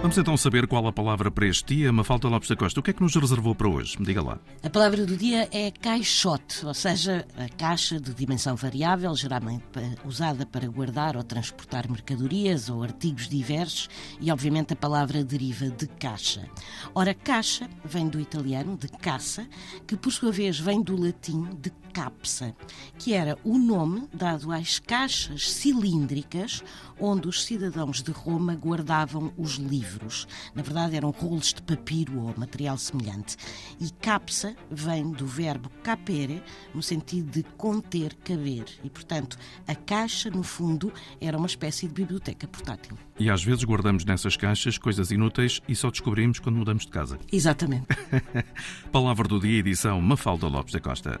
Vamos então saber qual a palavra para este dia. Mafalda Lopes da Costa, o que é que nos reservou para hoje? Me diga lá. A palavra do dia é caixote, ou seja, a caixa de dimensão variável, geralmente usada para guardar ou transportar mercadorias ou artigos diversos, e obviamente a palavra deriva de caixa. Ora, caixa vem do italiano de caça, que por sua vez vem do latim de capsa, que era o nome dado às caixas cilíndricas onde os cidadãos de Roma guardavam os livros. Na verdade, eram rolos de papiro ou material semelhante. E capsa vem do verbo capere, no sentido de conter, caber. E, portanto, a caixa, no fundo, era uma espécie de biblioteca portátil. E às vezes guardamos nessas caixas coisas inúteis e só descobrimos quando mudamos de casa. Exatamente. Palavra do dia, edição Mafalda Lopes da Costa.